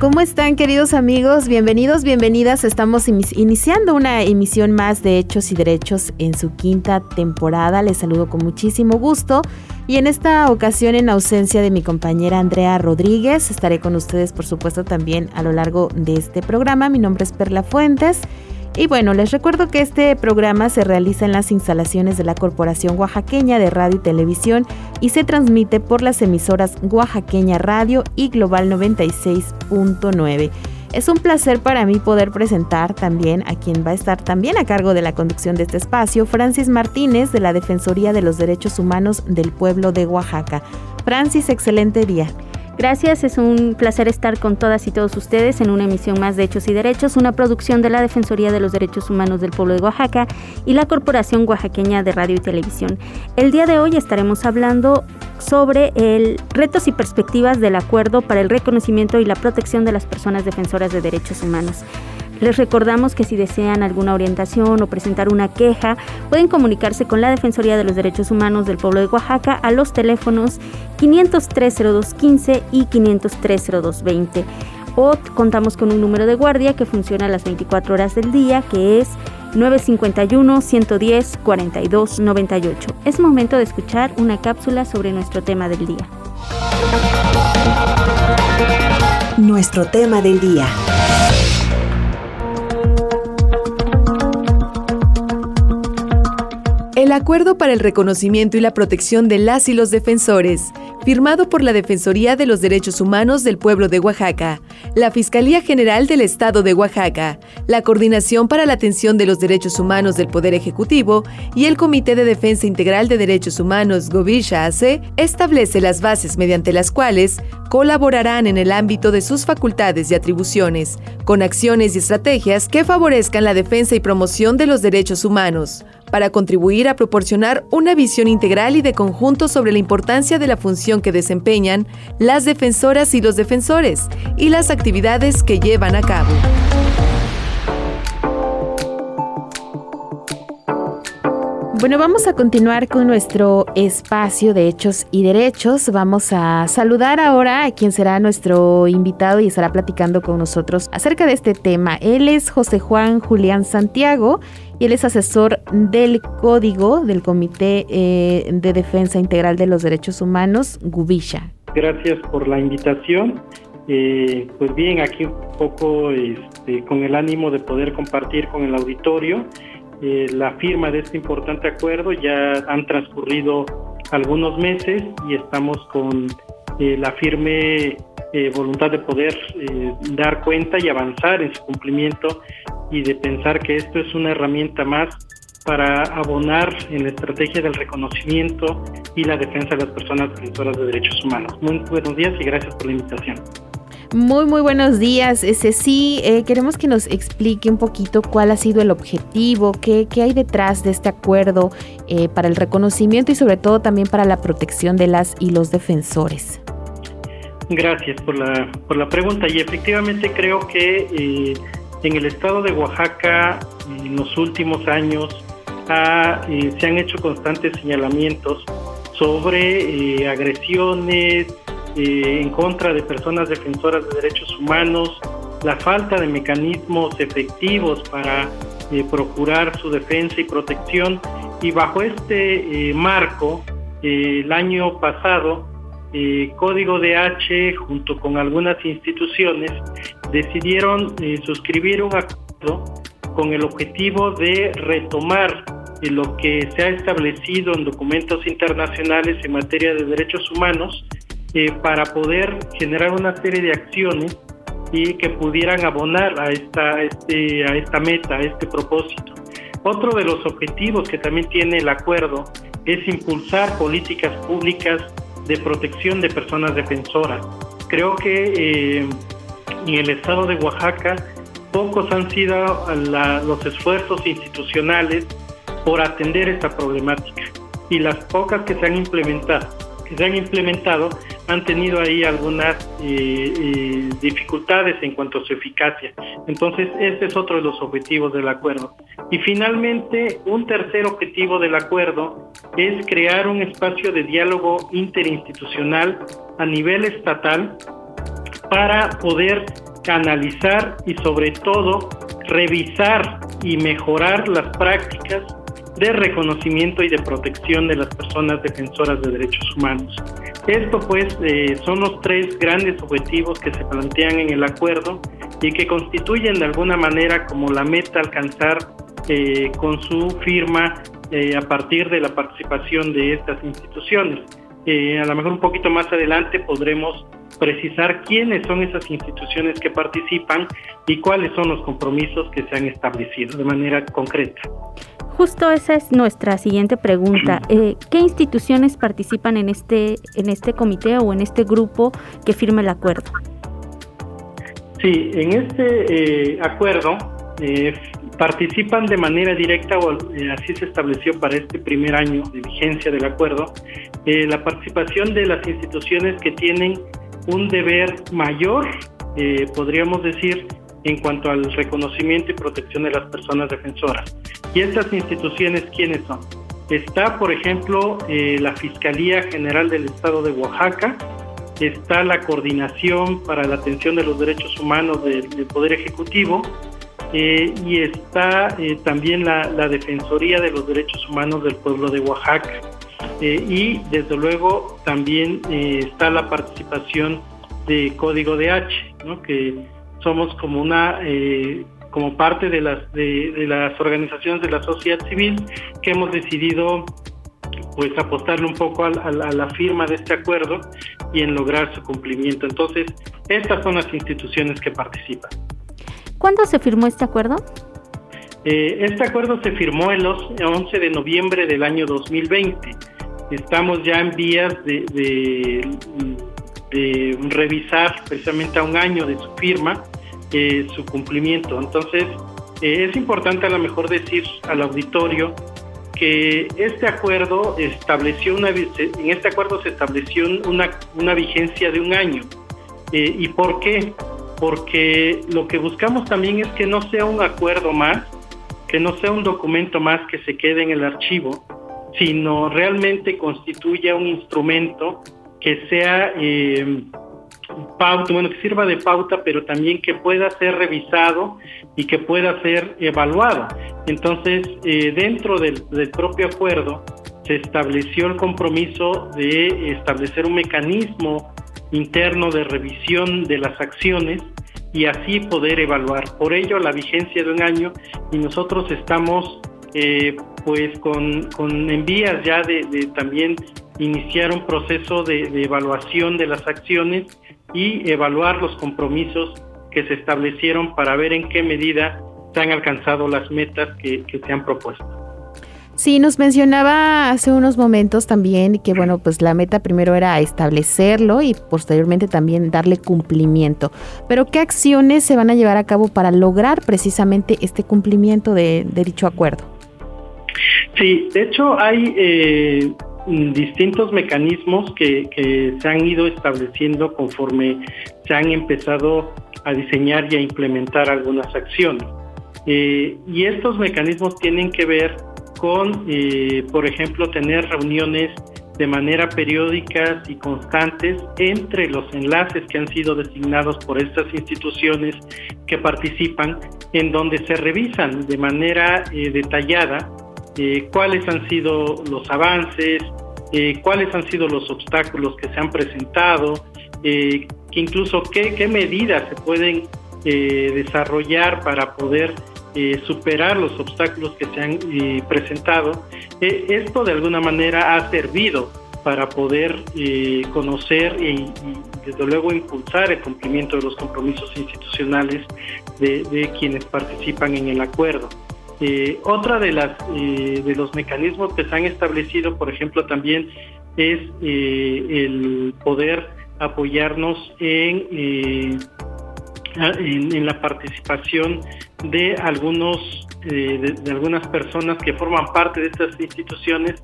¿Cómo están queridos amigos? Bienvenidos, bienvenidas. Estamos iniciando una emisión más de Hechos y Derechos en su quinta temporada. Les saludo con muchísimo gusto. Y en esta ocasión, en ausencia de mi compañera Andrea Rodríguez, estaré con ustedes, por supuesto, también a lo largo de este programa. Mi nombre es Perla Fuentes. Y bueno, les recuerdo que este programa se realiza en las instalaciones de la Corporación Oaxaqueña de Radio y Televisión y se transmite por las emisoras Oaxaqueña Radio y Global 96.9. Es un placer para mí poder presentar también a quien va a estar también a cargo de la conducción de este espacio, Francis Martínez de la Defensoría de los Derechos Humanos del Pueblo de Oaxaca. Francis, excelente día. Gracias, es un placer estar con todas y todos ustedes en una emisión más de Hechos y Derechos, una producción de la Defensoría de los Derechos Humanos del Pueblo de Oaxaca y la Corporación Oaxaqueña de Radio y Televisión. El día de hoy estaremos hablando sobre el retos y perspectivas del acuerdo para el reconocimiento y la protección de las personas defensoras de derechos humanos. Les recordamos que si desean alguna orientación o presentar una queja, pueden comunicarse con la Defensoría de los Derechos Humanos del Pueblo de Oaxaca a los teléfonos 503-0215 y 503-0220. O contamos con un número de guardia que funciona a las 24 horas del día, que es 951-110-4298. Es momento de escuchar una cápsula sobre nuestro tema del día. Nuestro tema del día. El Acuerdo para el Reconocimiento y la Protección de las y los Defensores, firmado por la Defensoría de los Derechos Humanos del Pueblo de Oaxaca, la Fiscalía General del Estado de Oaxaca, la Coordinación para la Atención de los Derechos Humanos del Poder Ejecutivo y el Comité de Defensa Integral de Derechos Humanos Govisha AC establece las bases mediante las cuales colaborarán en el ámbito de sus facultades y atribuciones, con acciones y estrategias que favorezcan la defensa y promoción de los derechos humanos para contribuir a proporcionar una visión integral y de conjunto sobre la importancia de la función que desempeñan las defensoras y los defensores y las actividades que llevan a cabo. Bueno, vamos a continuar con nuestro espacio de hechos y derechos. Vamos a saludar ahora a quien será nuestro invitado y estará platicando con nosotros acerca de este tema. Él es José Juan Julián Santiago y él es asesor del código del Comité eh, de Defensa Integral de los Derechos Humanos, Gubisha. Gracias por la invitación. Eh, pues bien, aquí un poco este, con el ánimo de poder compartir con el auditorio eh, la firma de este importante acuerdo. Ya han transcurrido algunos meses y estamos con la firme voluntad de poder dar cuenta y avanzar en su cumplimiento y de pensar que esto es una herramienta más para abonar en la estrategia del reconocimiento y la defensa de las personas defensoras de derechos humanos. Muy buenos días y gracias por la invitación. Muy, muy buenos días. Sí, eh, queremos que nos explique un poquito cuál ha sido el objetivo, qué, qué hay detrás de este acuerdo eh, para el reconocimiento y sobre todo también para la protección de las y los defensores. Gracias por la, por la pregunta y efectivamente creo que eh, en el estado de Oaxaca, en los últimos años, eh, se han hecho constantes señalamientos sobre eh, agresiones eh, en contra de personas defensoras de derechos humanos, la falta de mecanismos efectivos para procurar su defensa y protección. Y bajo este marco, el año pasado, Código DH, junto con algunas instituciones, decidieron eh, suscribir un acuerdo con el objetivo de retomar eh, lo que se ha establecido en documentos internacionales en materia de derechos humanos eh, para poder generar una serie de acciones y que pudieran abonar a esta, este, a esta meta, a este propósito. Otro de los objetivos que también tiene el acuerdo es impulsar políticas públicas de protección de personas defensoras. Creo que en el estado de Oaxaca pocos han sido los esfuerzos institucionales por atender esta problemática y las pocas que se han implementado, que se han implementado han tenido ahí algunas eh, eh, dificultades en cuanto a su eficacia. Entonces, este es otro de los objetivos del acuerdo. Y finalmente, un tercer objetivo del acuerdo es crear un espacio de diálogo interinstitucional a nivel estatal para poder canalizar y sobre todo revisar y mejorar las prácticas de reconocimiento y de protección de las personas defensoras de derechos humanos. Esto pues eh, son los tres grandes objetivos que se plantean en el acuerdo y que constituyen de alguna manera como la meta alcanzar eh, con su firma eh, a partir de la participación de estas instituciones. a lo mejor un poquito más adelante podremos precisar quiénes son esas instituciones que participan y cuáles son los compromisos que se han establecido de manera concreta. Justo esa es nuestra siguiente pregunta. Eh, ¿Qué instituciones participan en este, en este comité o en este grupo que firma el acuerdo? Sí, en este eh, acuerdo eh, participan de manera directa, o así se estableció para este primer año de vigencia del acuerdo, la participación de las instituciones que tienen un deber mayor, podríamos decir, en cuanto al reconocimiento y protección de las personas defensoras. ¿Y estas instituciones quiénes son? Está, por ejemplo, eh, la Fiscalía General del Estado de Oaxaca, está la Coordinación para la Atención de los Derechos Humanos del, Poder Ejecutivo eh, y está eh, también la, Defensoría de los Derechos Humanos del Pueblo de Oaxaca. Y desde luego también está la participación de Código de H, ¿no? que somos como una eh, como parte de las de, las organizaciones de la sociedad civil que hemos decidido pues apostarle un poco a, la firma de este acuerdo y en lograr su cumplimiento. Entonces, estas son las instituciones que participan. ¿Cuándo se firmó este acuerdo? Eh, este acuerdo se firmó el 11 de noviembre del año 2020. Estamos ya en vías de, revisar precisamente a un año de su firma eh, su cumplimiento. Entonces, eh, es importante a lo mejor decir al auditorio que este acuerdo estableció una en este acuerdo se estableció una, una vigencia de un año. Eh, ¿Y por qué? Porque lo que buscamos también es que no sea un acuerdo más, que no sea un documento más que se quede en el archivo, sino realmente constituya un instrumento que sea pauta, bueno, que sirva de pauta, pero también que pueda ser revisado y que pueda ser evaluado. Entonces, eh, dentro del, propio acuerdo se estableció el compromiso de establecer un mecanismo interno de revisión de las acciones y así poder evaluar. Por ello, la vigencia de un año y nosotros estamos eh, pues con, con envías ya de, también iniciar un proceso de, de, evaluación de las acciones y evaluar los compromisos que se establecieron para ver en qué medida se han alcanzado las metas que, se han propuesto. Sí, nos mencionaba hace unos momentos también que, bueno, pues la meta primero era establecerlo y posteriormente también darle cumplimiento. Pero, ¿qué acciones se van a llevar a cabo para lograr precisamente este cumplimiento de, dicho acuerdo? Sí, de hecho hay eh, distintos mecanismos que, se han ido estableciendo conforme se han empezado a diseñar y a implementar algunas acciones. Eh, y estos mecanismos tienen que ver con, eh, por ejemplo, tener reuniones de manera periódicas y constantes entre los enlaces que han sido designados por estas instituciones que participan, en donde se revisan de manera detallada eh, cuáles han sido los avances, eh, cuáles han sido los obstáculos que se han presentado, eh, que incluso qué, medidas se pueden desarrollar para poder superar los obstáculos que se han presentado. esto de alguna manera ha servido para poder conocer y, desde luego impulsar el cumplimiento de los compromisos institucionales de quienes participan en el acuerdo. Eh, otra de las eh, de los mecanismos que se han establecido, por ejemplo, también es eh, el poder apoyarnos en ah, en, la participación de algunos de, algunas personas que forman parte de estas instituciones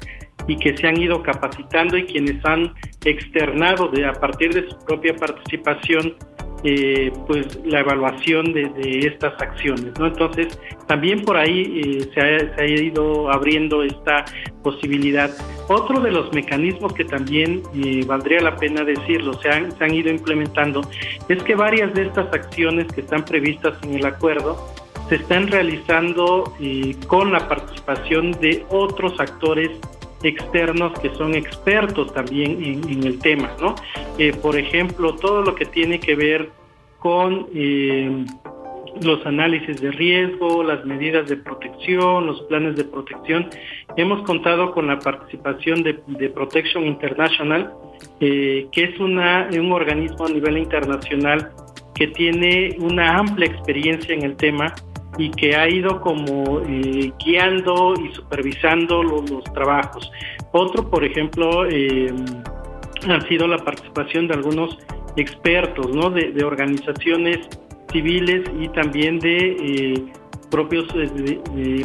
y que se han ido capacitando y quienes han externado de, a partir de su propia participación eh, pues la evaluación de, estas acciones no entonces también por ahí eh, se, ha, ido abriendo esta posibilidad. Otro de los mecanismos que también eh, valdría la pena decirlo se han, se han ido implementando es que varias de estas acciones que están previstas en el acuerdo se están realizando con la participación de otros actores externos que son expertos también en, el tema, ¿no? Eh, por ejemplo, todo lo que tiene que ver con eh, los análisis de riesgo, las medidas de protección, los planes de protección. Hemos contado con la participación de, Protection International, eh, que es una, un organismo a nivel internacional que tiene una amplia experiencia en el tema y que ha ido como eh, guiando y supervisando los, trabajos. Otro, por ejemplo, eh, ha sido la participación de algunos expertos, ¿no? De, organizaciones civiles y también de eh, propios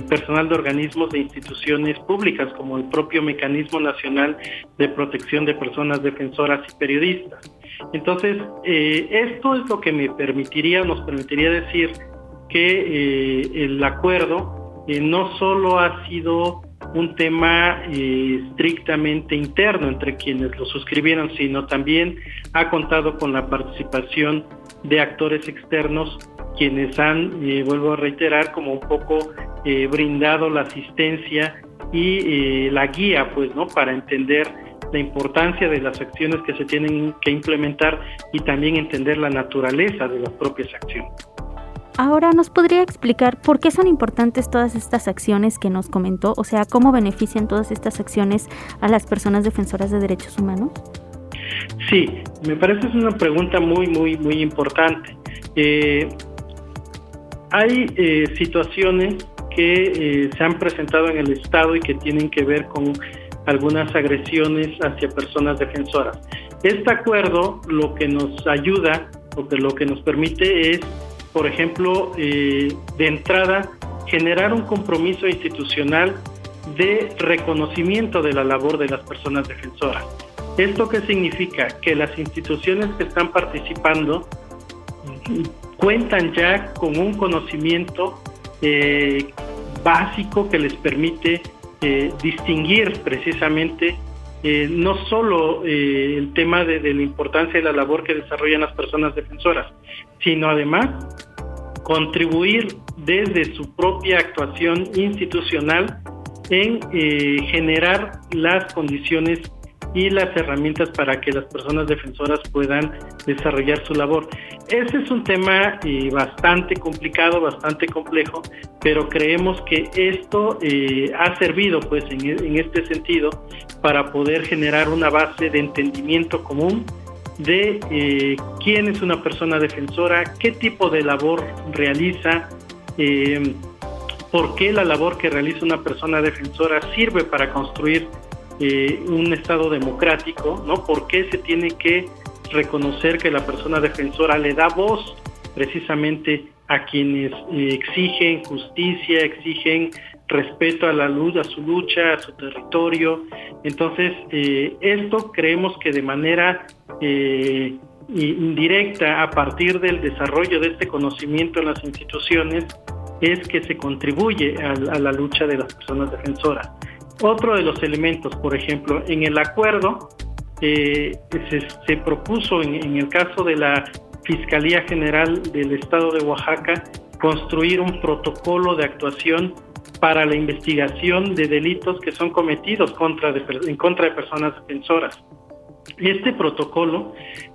personal de organismos de instituciones públicas, como el propio Mecanismo Nacional de Protección de Personas Defensoras y Periodistas. Entonces, esto es lo que me permitiría, nos permitiría decir que eh, el acuerdo eh, no solo ha sido un tema eh, estrictamente interno entre quienes lo suscribieron, sino también ha contado con la participación de actores externos quienes han, vuelvo a reiterar, como un poco brindado la asistencia y la guía, pues, ¿no? Para entender la importancia de las acciones que se tienen que implementar y también entender la naturaleza de las propias acciones. Ahora, ¿nos podría explicar por qué son importantes todas estas acciones que nos comentó? O sea, ¿cómo benefician todas estas acciones a las personas defensoras de derechos humanos? Sí, me parece es una pregunta muy, muy, muy importante. Eh, hay eh, situaciones que eh, se han presentado en el Estado y que tienen que ver con algunas agresiones hacia personas defensoras. Este acuerdo lo que nos ayuda, que lo que nos permite es por ejemplo, eh, de entrada, generar un compromiso institucional de reconocimiento de la labor de las personas defensoras. ¿Esto qué significa? Que las instituciones que están participando cuentan ya con un conocimiento eh, básico que les permite eh, distinguir precisamente no solo el tema de, de, la importancia de la labor que desarrollan las personas defensoras, sino además contribuir desde su propia actuación institucional en eh, generar las condiciones y las herramientas para que las personas defensoras puedan desarrollar su labor. Ese es un tema eh, bastante complicado, bastante complejo, pero creemos que esto eh, ha servido pues en, en este sentido para poder generar una base de entendimiento común de eh, quién es una persona defensora, qué tipo de labor realiza, eh, por qué la labor que realiza una persona defensora sirve para construir eh, un Estado democrático, ¿no? ¿Por qué se tiene que reconocer que la persona defensora le da voz precisamente a quienes exigen justicia, exigen respeto a la luz, a su lucha, a su territorio. Entonces, eh, esto creemos que de manera eh, indirecta, a partir del desarrollo de este conocimiento en las instituciones, es que se contribuye a, la lucha de las personas defensoras. Otro de los elementos, por ejemplo, en el acuerdo eh, se, propuso en, el caso de la Fiscalía General del Estado de Oaxaca construir un protocolo de actuación para la investigación de delitos que son cometidos contra en contra de personas defensoras. Este protocolo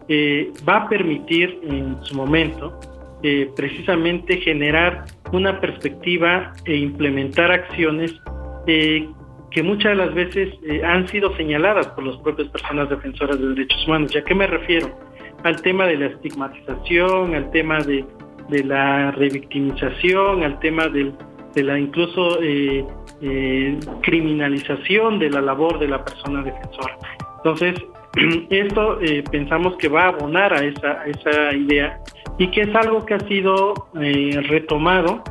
eh, va a permitir en su momento eh, precisamente generar una perspectiva e implementar acciones que muchas de las veces han sido señaladas por las propias personas defensoras de derechos humanos. ¿Y a qué me refiero? Al tema de la estigmatización, al tema de, de la revictimización, al tema del de la incluso eh, eh, criminalización de la labor de la persona defensora. Entonces, esto eh, pensamos que va a abonar a esa, esa idea y que es algo que ha sido eh, retomado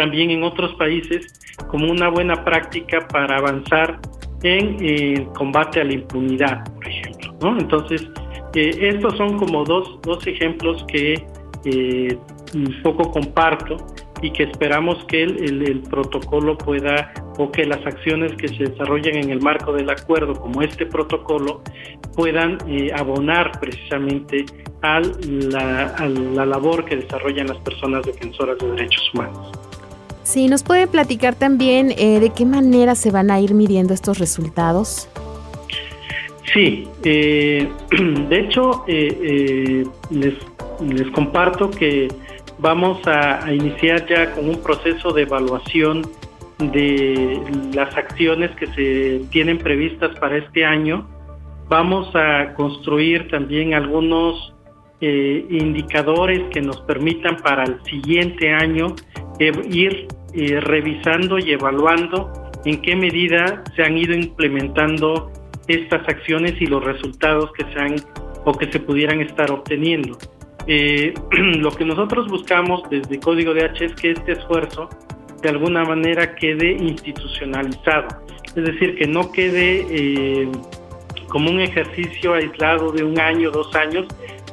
también en otros países como una buena práctica para avanzar en el combate a la impunidad, por ejemplo. ¿no? Entonces, eh, estos son como dos, dos ejemplos que eh, un poco comparto y que esperamos que el, el, protocolo pueda o que las acciones que se desarrollan en el marco del acuerdo, como este protocolo, puedan eh, abonar precisamente a la, a la labor que desarrollan las personas defensoras de derechos humanos. Sí, nos puede platicar también eh, de qué manera se van a ir midiendo estos resultados. Sí, eh, de hecho, eh, les, les, comparto que vamos a, a, iniciar ya con un proceso de evaluación de las acciones que se tienen previstas para este año. Vamos a construir también algunos indicadores que nos permitan para el siguiente año ir eh, revisando y evaluando en qué medida se han ido implementando estas acciones y los resultados que se han o que se pudieran estar obteniendo. Eh, lo que nosotros buscamos desde Código de H es que este esfuerzo de alguna manera quede institucionalizado, es decir, que no quede eh, como un ejercicio aislado de un año, dos años,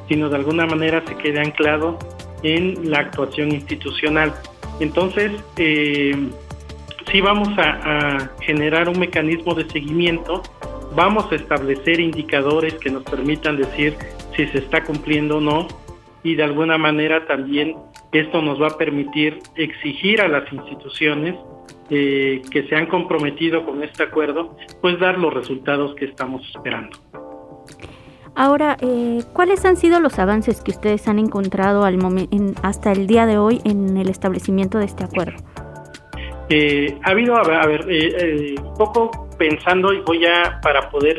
sino de alguna manera se quede anclado en la actuación institucional. Entonces, eh, sí vamos a, generar un mecanismo de seguimiento, vamos a establecer indicadores que nos permitan decir si se está cumpliendo o no y de alguna manera también esto nos va a permitir exigir a las instituciones eh, que se han comprometido con este acuerdo, pues dar los resultados que estamos esperando. Ahora, eh, ¿cuáles han sido los avances que ustedes han encontrado al hasta el día de hoy en el establecimiento de este acuerdo? Eh, ha habido, a ver, eh, un poco pensando y voy a, para poder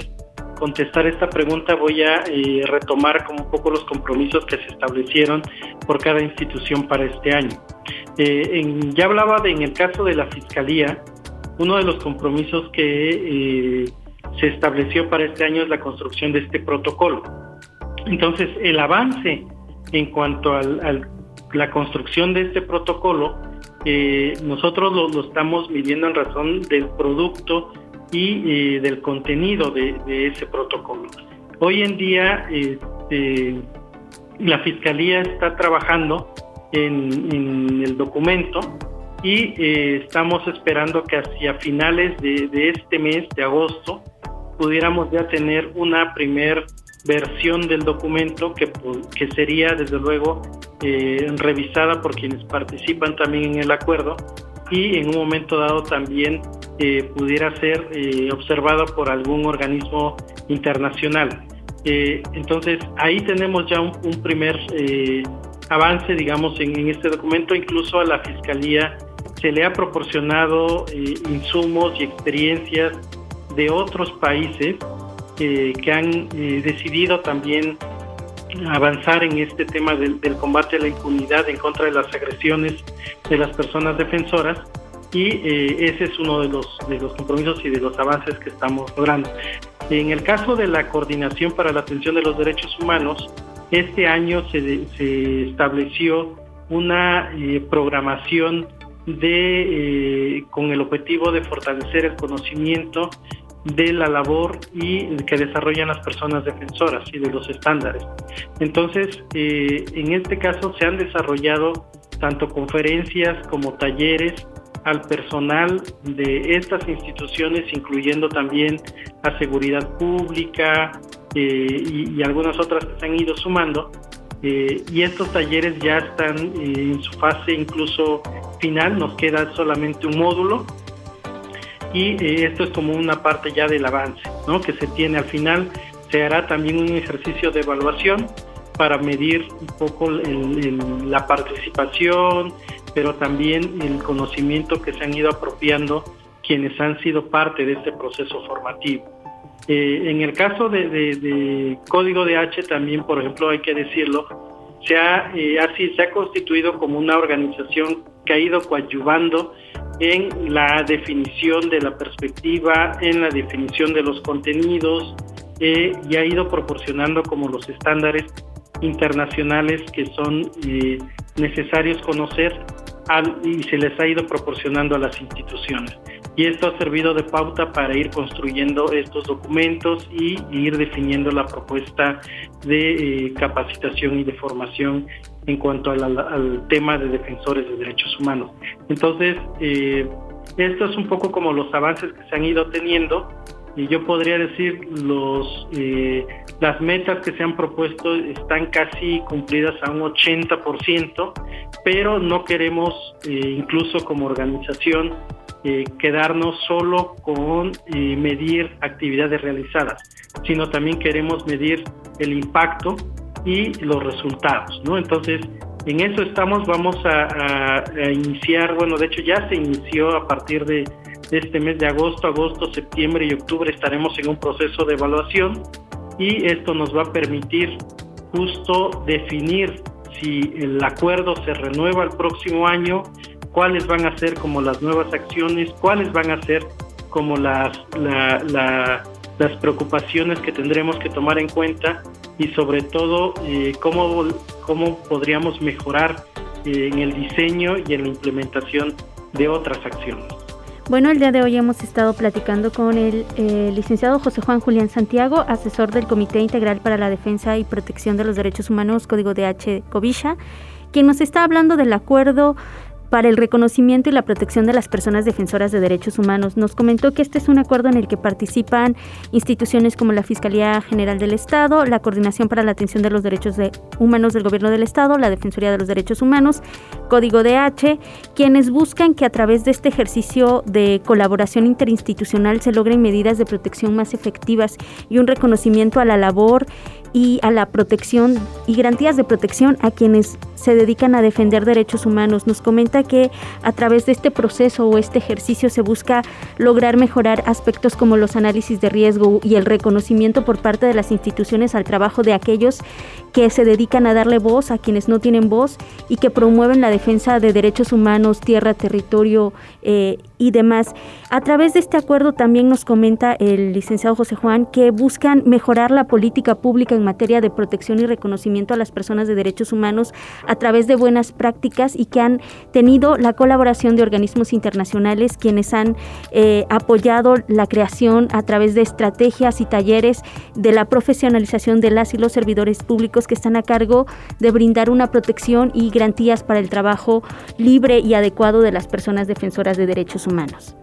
contestar esta pregunta, voy a retomar como un poco los compromisos que se establecieron por cada institución para este año. ya hablaba de, en el caso de la Fiscalía, uno de los compromisos que se estableció para este año la construcción de este protocolo. Entonces, el avance en cuanto a la construcción de este protocolo, eh, nosotros lo, estamos midiendo en razón del producto y eh, del contenido de, ese protocolo. Hoy en día, este, la Fiscalía está trabajando en, el documento y eh, estamos esperando que hacia finales de este mes, de agosto, pudiéramos ya tener una primer versión del documento que, que sería desde luego eh, revisada por quienes participan también en el acuerdo y en un momento dado también eh, pudiera ser eh, observada por algún organismo internacional. entonces ahí tenemos ya un, primer avance, digamos, en, en, este documento. Incluso a la Fiscalía se le ha proporcionado insumos y experiencias de otros países eh, que han eh, decidido también avanzar en este tema del, combate a la impunidad en contra de las agresiones de las personas defensoras y eh, ese es uno de los, de los compromisos y de los avances que estamos logrando. En el caso de la Coordinación para la Atención de los Derechos Humanos, este año se, se estableció una programación de, con el objetivo de fortalecer el conocimiento de la labor y que desarrollan las personas defensoras y de los estándares. Entonces, eh, en este caso se han desarrollado tanto conferencias como talleres al personal de estas instituciones, incluyendo también a seguridad pública eh, y, algunas otras que se han ido sumando. Eh, y estos talleres ya están en su fase incluso final, nos queda solamente un módulo y eh, esto es como una parte ya del avance ¿no? que se tiene al final. Se hará también un ejercicio de evaluación para medir un poco la participación, pero también el conocimiento que se han ido apropiando quienes han sido parte de este proceso formativo. Eh, en el caso de, Código de H también, por ejemplo, hay que decirlo, se ha, eh, así, se ha constituido como una organización que ha ido coadyuvando en la definición de la perspectiva, en la definición de los contenidos eh, y ha ido proporcionando como los estándares internacionales que son eh, necesarios conocer y se les ha ido proporcionando a las instituciones. Y esto ha servido de pauta para ir construyendo estos documentos y ir definiendo la propuesta de eh, capacitación y de formación en cuanto al, tema de defensores de derechos humanos. Entonces, eh, esto es un poco como los avances que se han ido teniendo y yo podría decir los eh, las metas que se han propuesto están casi cumplidas a un 80%, pero no queremos incluso como organización eh, quedarnos solo con medir actividades realizadas, sino también queremos medir el impacto y los resultados, ¿no? Entonces, en eso estamos, vamos a iniciar, bueno, de hecho ya se inició a partir de este mes de agosto, agosto, septiembre y octubre estaremos en un proceso de evaluación y esto nos va a permitir justo definir si el acuerdo se renueva el próximo año, cuáles van a ser como las nuevas acciones, cuáles van a ser como las, las preocupaciones que tendremos que tomar en cuenta y sobre todo eh, cómo, cómo podríamos mejorar eh, en el diseño y en la implementación de otras acciones. Bueno, el día de hoy hemos estado platicando con el eh, licenciado José Juan Julián Santiago, asesor del Comité Integral para la Defensa y Protección de los Derechos Humanos, Código de H. Cobija, quien nos está hablando del acuerdo para el reconocimiento y la protección de las personas defensoras de derechos humanos. Nos comentó que este es un acuerdo en el que participan instituciones como la Fiscalía General del Estado, la Coordinación para la Atención de los Derechos Humanos del Gobierno del Estado, la Defensoría de los Derechos Humanos, Código DH, quienes buscan que a través de este ejercicio de colaboración interinstitucional se logren medidas de protección más efectivas y un reconocimiento a la labor y a la protección y garantías de protección a quienes se dedican a defender derechos humanos. Nos comenta que a través de este proceso o este ejercicio se busca lograr mejorar aspectos como los análisis de riesgo y el reconocimiento por parte de las instituciones al trabajo de aquellos que se dedican a darle voz a quienes no tienen voz y que promueven la defensa de derechos humanos, tierra, territorio eh, y demás. A través de este acuerdo también nos comenta el licenciado José Juan que buscan mejorar la política pública en materia de protección y reconocimiento a las personas de derechos humanos a través de buenas prácticas y que han tenido la colaboración de organismos internacionales quienes han eh, apoyado la creación a través de estrategias y talleres de la profesionalización de las y los servidores públicos que están a cargo de brindar una protección y garantías para el trabajo libre y adecuado de las personas defensoras de derechos humanos.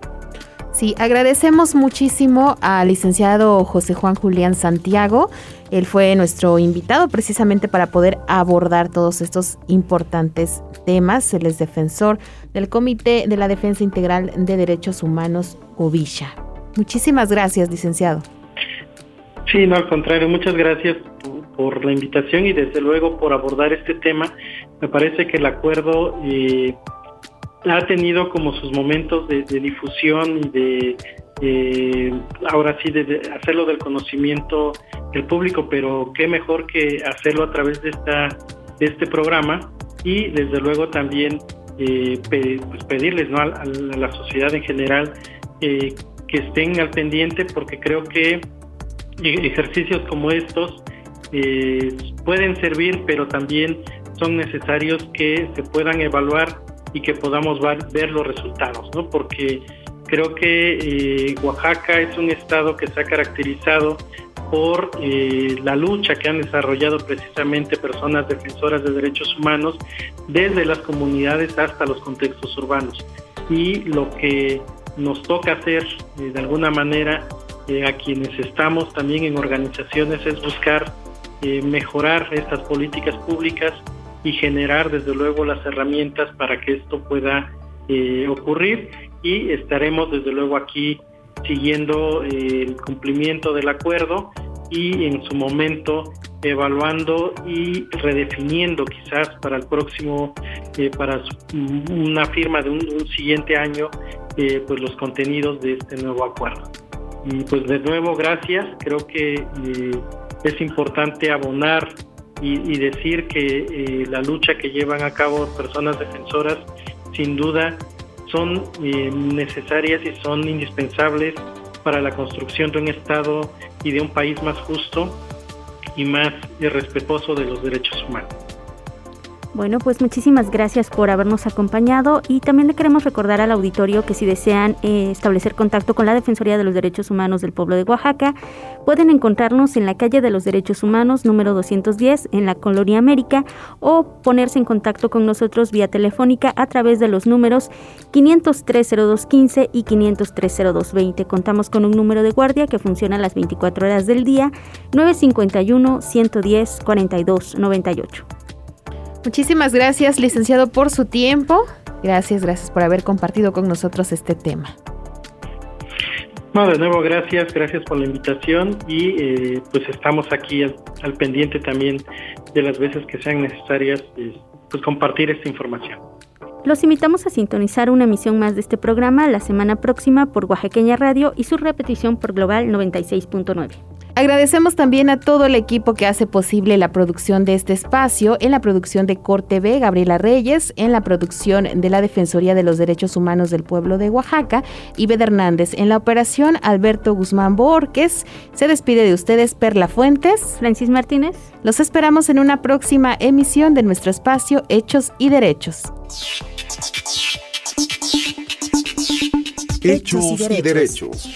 Sí, agradecemos muchísimo al licenciado José Juan Julián Santiago. Él fue nuestro invitado precisamente para poder abordar todos estos importantes temas. Él es defensor del Comité de la Defensa Integral de Derechos Humanos, OVISHA. Muchísimas gracias, licenciado. Sí, no, al contrario, muchas gracias por la invitación y desde luego por abordar este tema. Me parece que el acuerdo eh, ha tenido como sus momentos de, difusión y de, eh, ahora sí, de, hacerlo del conocimiento del público, pero qué mejor que hacerlo a través de, esta, de este programa y desde luego también eh, pues pedirles ¿no? a, la sociedad en general eh, que estén al pendiente porque creo que ejercicios como estos pueden servir, pero también son necesarios que se puedan evaluar y que podamos ver, los resultados, ¿no? Porque creo que eh, Oaxaca es un estado que se ha caracterizado por eh, la lucha que han desarrollado precisamente personas defensoras de derechos humanos desde las comunidades hasta los contextos urbanos. Y lo que nos toca hacer eh, de alguna manera a quienes estamos también en organizaciones es buscar mejorar estas políticas públicas y generar desde luego las herramientas para que esto pueda eh, ocurrir y estaremos desde luego aquí siguiendo eh, el cumplimiento del acuerdo y en su momento evaluando y redefiniendo quizás para el próximo, eh, para una firma de un, siguiente año, pues los contenidos de este nuevo acuerdo. Y pues de nuevo gracias, creo que es importante abonar y, decir que eh, la lucha que llevan a cabo personas defensoras sin duda son eh, necesarias y son indispensables para la construcción de un Estado y de un país más justo y más respetuoso de los derechos humanos. Bueno, pues muchísimas gracias por habernos acompañado y también le queremos recordar al auditorio que si desean eh, establecer contacto con la Defensoría de los Derechos Humanos del Pueblo de Oaxaca, pueden encontrarnos en la calle de los Derechos Humanos número 210 en la Colonia América o ponerse en contacto con nosotros vía telefónica a través de los números 503-0215 y 503-0220. Contamos con un número de guardia que funciona las 24 horas del día 951-110-4298. Muchísimas gracias, licenciado, por su tiempo. Gracias, gracias por haber compartido con nosotros este tema. No, de nuevo, gracias, gracias por la invitación y eh, pues estamos aquí al, pendiente también de las veces que sean necesarias eh, pues compartir esta información. Los invitamos a sintonizar una emisión más de este programa la semana próxima por Oaxaqueña Radio y su repetición por Global 96.9. Agradecemos también a todo el equipo que hace posible la producción de este espacio, en la producción de Corte B, Gabriela Reyes, en la producción de la Defensoría de los Derechos Humanos del Pueblo de Oaxaca, y Bed Hernández, en la operación Alberto Guzmán Borges. Se despide de ustedes Perla Fuentes. Francis Martínez. Los esperamos en una próxima emisión de nuestro espacio Hechos y Derechos. Hechos y Derechos.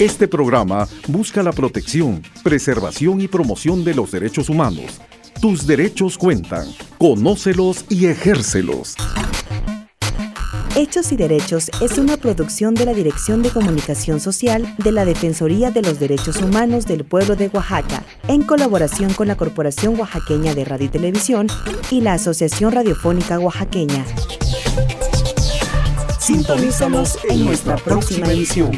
Este programa busca la protección, preservación y promoción de los derechos humanos. Tus derechos cuentan. Conócelos y ejércelos. Hechos y Derechos es una producción de la Dirección de Comunicación Social de la Defensoría de los Derechos Humanos del Pueblo de Oaxaca, en colaboración con la Corporación Oaxaqueña de Radio y Televisión y la Asociación Radiofónica Oaxaqueña. Sintonízanos en nuestra próxima edición.